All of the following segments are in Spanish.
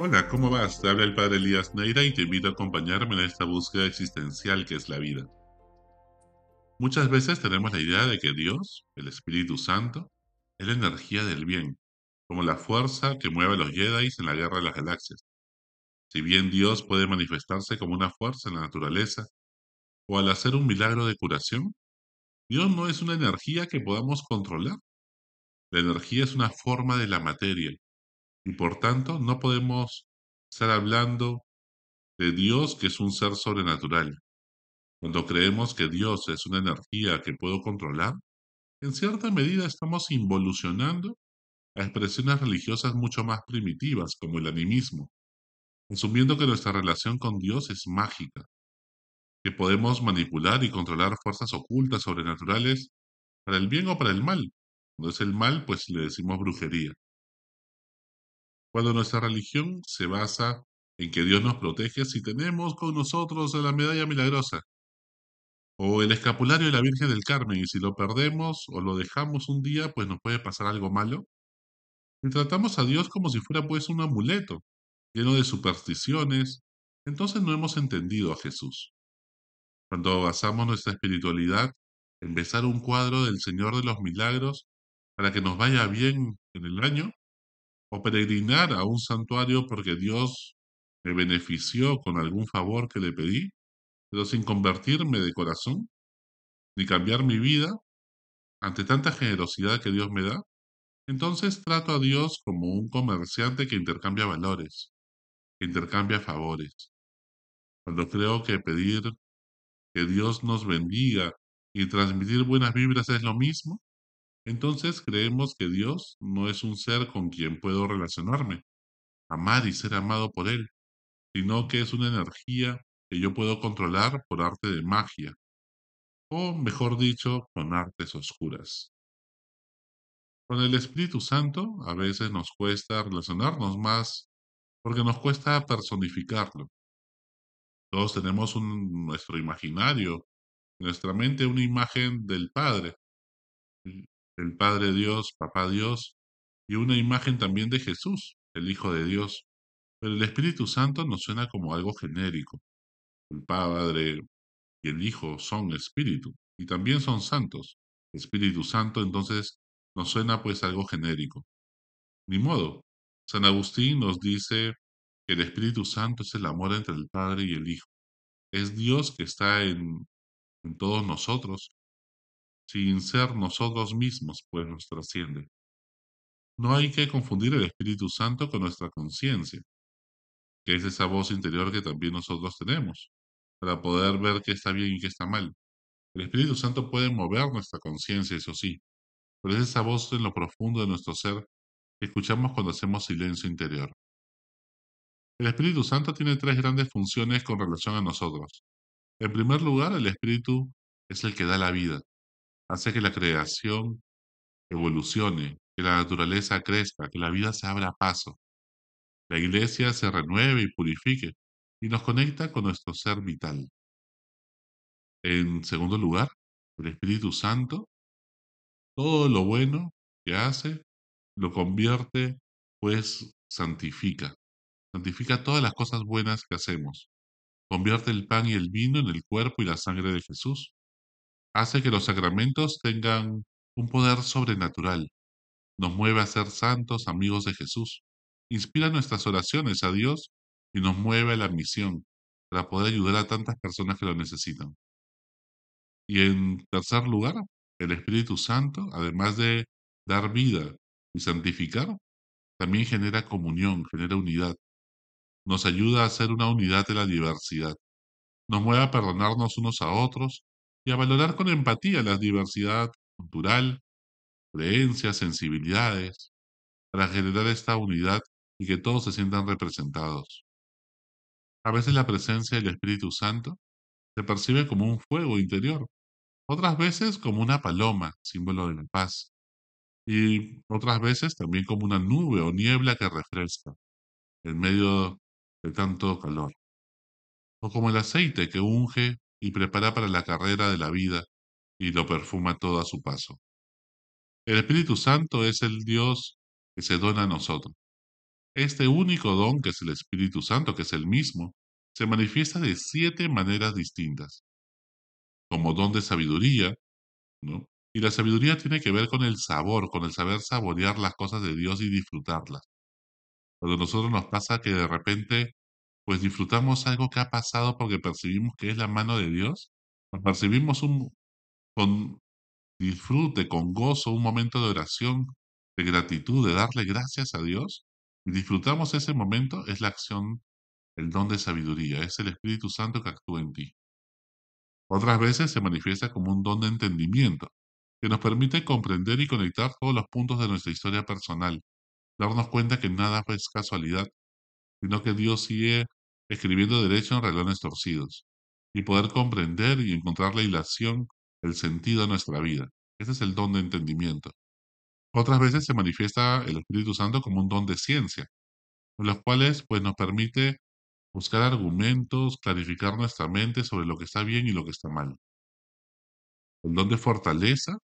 Hola, ¿cómo vas? Te habla el padre Elías Neira y te invito a acompañarme en esta búsqueda existencial que es la vida. Muchas veces tenemos la idea de que Dios, el Espíritu Santo, es la energía del bien, como la fuerza que mueve a los Jedi en la guerra de las galaxias. Si bien Dios puede manifestarse como una fuerza en la naturaleza, o al hacer un milagro de curación, Dios no es una energía que podamos controlar. La energía es una forma de la materia, y por tanto no podemos estar hablando de Dios que es un ser sobrenatural. Cuando creemos que Dios es una energía que puedo controlar, en cierta medida estamos involucionando a expresiones religiosas mucho más primitivas, como el animismo, asumiendo que nuestra relación con Dios es mágica, que podemos manipular y controlar fuerzas ocultas sobrenaturales para el bien o para el mal. Cuando es el mal, pues le decimos brujería. Cuando nuestra religión se basa en que Dios nos protege si tenemos con nosotros la medalla milagrosa, o el escapulario de la Virgen del Carmen, y si lo perdemos o lo dejamos un día, pues nos puede pasar algo malo. Y tratamos a Dios como si fuera pues un amuleto, lleno de supersticiones, entonces no hemos entendido a Jesús. Cuando basamos nuestra espiritualidad en besar un cuadro del Señor de los Milagros para que nos vaya bien en el año, o peregrinar a un santuario porque Dios me benefició con algún favor que le pedí, pero sin convertirme de corazón, ni cambiar mi vida ante tanta generosidad que Dios me da, entonces trato a Dios como un comerciante que intercambia valores, que intercambia favores. Cuando creo que pedir que Dios nos bendiga y transmitir buenas vibras es lo mismo, entonces creemos que Dios no es un ser con quien puedo relacionarme, amar y ser amado por Él, sino que es una energía que yo puedo controlar por arte de magia, o mejor dicho, con artes oscuras. Con el Espíritu Santo a veces nos cuesta relacionarnos más porque nos cuesta personificarlo. Todos tenemos un, nuestro imaginario, nuestra mente una imagen del Padre, el Padre Dios, Papá Dios, y una imagen también de Jesús, el Hijo de Dios. Pero el Espíritu Santo nos suena como algo genérico. El Padre y el Hijo son Espíritu y también son santos. Espíritu Santo entonces nos suena pues algo genérico. Ni modo. San Agustín nos dice que el Espíritu Santo es el amor entre el Padre y el Hijo. Es Dios que está en, en todos nosotros sin ser nosotros mismos, pues nos trasciende. No hay que confundir el Espíritu Santo con nuestra conciencia, que es esa voz interior que también nosotros tenemos, para poder ver qué está bien y qué está mal. El Espíritu Santo puede mover nuestra conciencia, eso sí, pero es esa voz en lo profundo de nuestro ser que escuchamos cuando hacemos silencio interior. El Espíritu Santo tiene tres grandes funciones con relación a nosotros. En primer lugar, el Espíritu es el que da la vida, hace que la creación evolucione, que la naturaleza crezca, que la vida se abra paso, la iglesia se renueve y purifique y nos conecta con nuestro ser vital. En segundo lugar, el Espíritu Santo, todo lo bueno que hace, lo convierte, pues santifica. Santifica todas las cosas buenas que hacemos. Convierte el pan y el vino en el cuerpo y la sangre de Jesús hace que los sacramentos tengan un poder sobrenatural. Nos mueve a ser santos amigos de Jesús. Inspira nuestras oraciones a Dios y nos mueve a la misión para poder ayudar a tantas personas que lo necesitan. Y en tercer lugar, el Espíritu Santo, además de dar vida y santificar, también genera comunión, genera unidad. Nos ayuda a hacer una unidad de la diversidad. Nos mueve a perdonarnos unos a otros y a valorar con empatía la diversidad cultural, creencias, sensibilidades, para generar esta unidad y que todos se sientan representados. A veces la presencia del Espíritu Santo se percibe como un fuego interior, otras veces como una paloma, símbolo de la paz, y otras veces también como una nube o niebla que refresca en medio de tanto calor, o como el aceite que unge y prepara para la carrera de la vida y lo perfuma todo a su paso. El Espíritu Santo es el Dios que se dona a nosotros. Este único don, que es el Espíritu Santo, que es el mismo, se manifiesta de siete maneras distintas. Como don de sabiduría. Y la sabiduría tiene que ver con el sabor, con el saber saborear las cosas de Dios y disfrutarlas. Cuando a nosotros nos pasa que de repente, pues disfrutamos algo que ha pasado porque percibimos que es la mano de Dios, percibimos un, con disfrute, con gozo, un momento de oración, de gratitud, de darle gracias a Dios, y disfrutamos ese momento, es la acción, el don de sabiduría, es el Espíritu Santo que actúa en ti. Otras veces se manifiesta como un don de entendimiento, que nos permite comprender y conectar todos los puntos de nuestra historia personal, darnos cuenta que nada es casualidad, sino que Dios sigue escribiendo derecho en reglones torcidos, y poder comprender y encontrar la hilación, el sentido de nuestra vida. Ese es el don de entendimiento. Otras veces se manifiesta el Espíritu Santo como un don de ciencia, en los cuales pues, nos permite buscar argumentos, clarificar nuestra mente sobre lo que está bien y lo que está mal. El don de fortaleza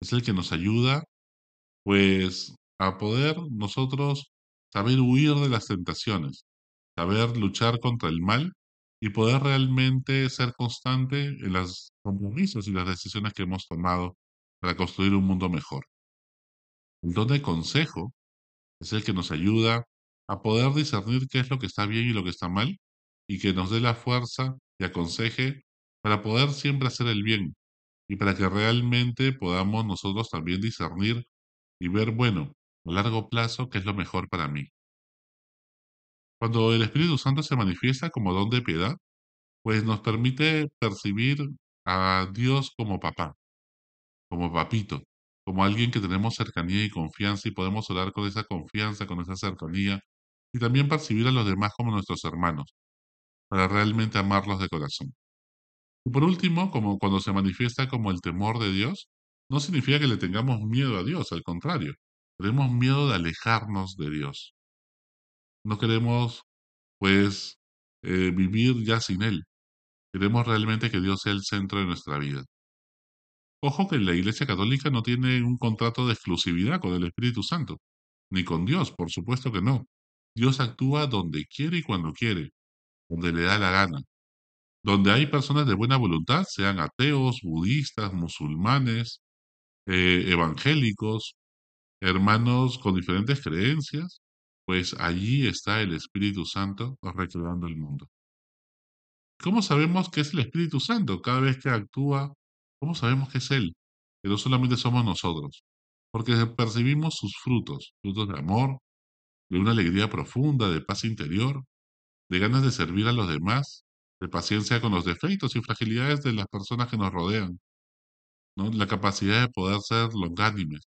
es el que nos ayuda pues a poder nosotros saber huir de las tentaciones, saber luchar contra el mal y poder realmente ser constante en los compromisos y las decisiones que hemos tomado para construir un mundo mejor. El don de consejo es el que nos ayuda a poder discernir qué es lo que está bien y lo que está mal y que nos dé la fuerza y aconseje para poder siempre hacer el bien y para que realmente podamos nosotros también discernir y ver, bueno, a largo plazo, qué es lo mejor para mí. Cuando el Espíritu Santo se manifiesta como don de piedad, pues nos permite percibir a Dios como papá, como papito, como alguien que tenemos cercanía y confianza y podemos orar con esa confianza, con esa cercanía, y también percibir a los demás como nuestros hermanos, para realmente amarlos de corazón. Y por último, como cuando se manifiesta como el temor de Dios, no significa que le tengamos miedo a Dios, al contrario, tenemos miedo de alejarnos de Dios. No queremos, pues, eh, vivir ya sin Él. Queremos realmente que Dios sea el centro de nuestra vida. Ojo que la Iglesia Católica no tiene un contrato de exclusividad con el Espíritu Santo, ni con Dios, por supuesto que no. Dios actúa donde quiere y cuando quiere, donde le da la gana. Donde hay personas de buena voluntad, sean ateos, budistas, musulmanes, eh, evangélicos, hermanos con diferentes creencias, pues allí está el Espíritu Santo recreando el mundo. ¿Cómo sabemos que es el Espíritu Santo? Cada vez que actúa, ¿cómo sabemos que es Él? Que no solamente somos nosotros, porque percibimos sus frutos, frutos de amor, de una alegría profunda, de paz interior, de ganas de servir a los demás, de paciencia con los defectos y fragilidades de las personas que nos rodean, ¿no? la capacidad de poder ser longánimes,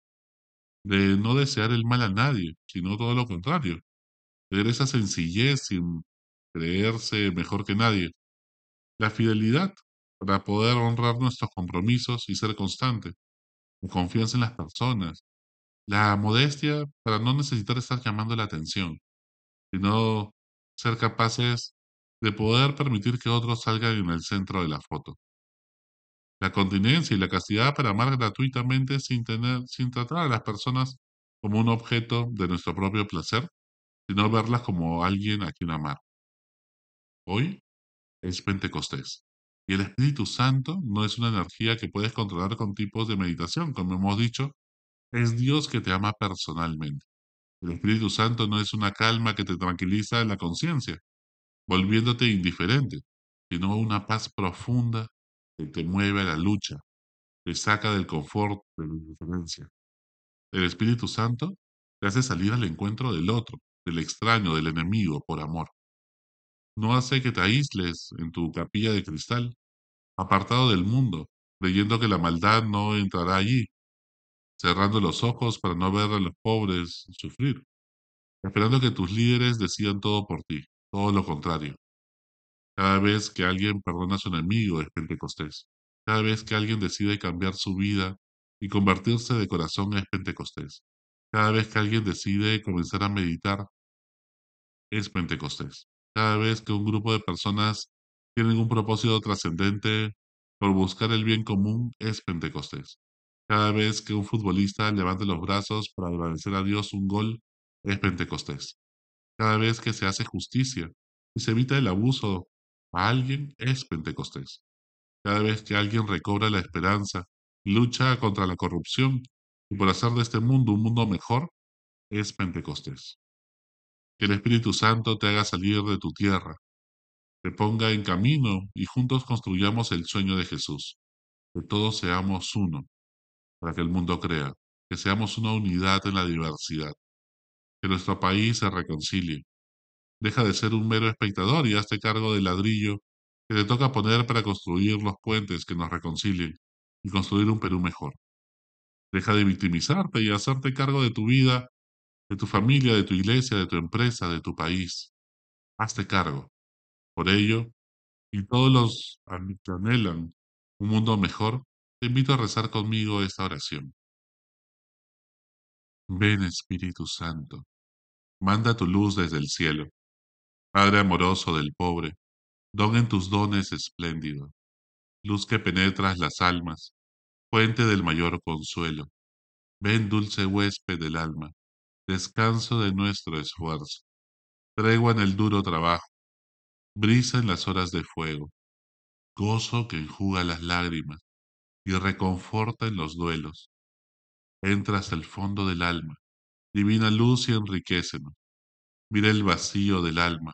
de no desear el mal a nadie, sino todo lo contrario, tener esa sencillez sin creerse mejor que nadie, la fidelidad para poder honrar nuestros compromisos y ser constante, la confianza en las personas, la modestia para no necesitar estar llamando la atención, sino ser capaces de poder permitir que otros salgan en el centro de la foto. La continencia y la castidad para amar gratuitamente sin, tener, sin tratar a las personas como un objeto de nuestro propio placer, sino verlas como alguien a quien amar. Hoy es Pentecostés. Y el Espíritu Santo no es una energía que puedes controlar con tipos de meditación, como hemos dicho, es Dios que te ama personalmente. El Espíritu Santo no es una calma que te tranquiliza la conciencia, volviéndote indiferente, sino una paz profunda que te mueve a la lucha, te saca del confort, de la indiferencia. El Espíritu Santo te hace salir al encuentro del otro, del extraño, del enemigo, por amor. No hace que te aísles en tu capilla de cristal, apartado del mundo, creyendo que la maldad no entrará allí, cerrando los ojos para no ver a los pobres sufrir, esperando que tus líderes decidan todo por ti, todo lo contrario. Cada vez que alguien perdona a su enemigo es Pentecostés. Cada vez que alguien decide cambiar su vida y convertirse de corazón es Pentecostés. Cada vez que alguien decide comenzar a meditar es Pentecostés. Cada vez que un grupo de personas tienen un propósito trascendente por buscar el bien común es Pentecostés. Cada vez que un futbolista levanta los brazos para agradecer a Dios un gol es Pentecostés. Cada vez que se hace justicia y se evita el abuso a alguien es Pentecostés. Cada vez que alguien recobra la esperanza y lucha contra la corrupción y por hacer de este mundo un mundo mejor, es Pentecostés. Que el Espíritu Santo te haga salir de tu tierra, te ponga en camino y juntos construyamos el sueño de Jesús, que todos seamos uno, para que el mundo crea, que seamos una unidad en la diversidad, que nuestro país se reconcilie. Deja de ser un mero espectador y hazte cargo del ladrillo que te toca poner para construir los puentes que nos reconcilien y construir un Perú mejor. Deja de victimizarte y hacerte cargo de tu vida, de tu familia, de tu iglesia, de tu empresa, de tu país. Hazte cargo. Por ello, y todos los que anhelan un mundo mejor, te invito a rezar conmigo esta oración. Ven Espíritu Santo, manda tu luz desde el cielo. Padre amoroso del pobre, don en tus dones espléndido, luz que penetras las almas, fuente del mayor consuelo. Ven dulce huésped del alma, descanso de nuestro esfuerzo, tregua en el duro trabajo, brisa en las horas de fuego, gozo que enjuga las lágrimas y reconforta en los duelos. Entra el fondo del alma, divina luz y enriquecenos. Mira el vacío del alma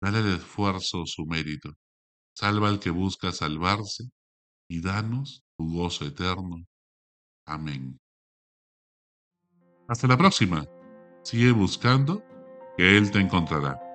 dale al esfuerzo su mérito, salva al que busca salvarse, y danos tu gozo eterno. Amén. Hasta la próxima. Sigue buscando, que Él te encontrará.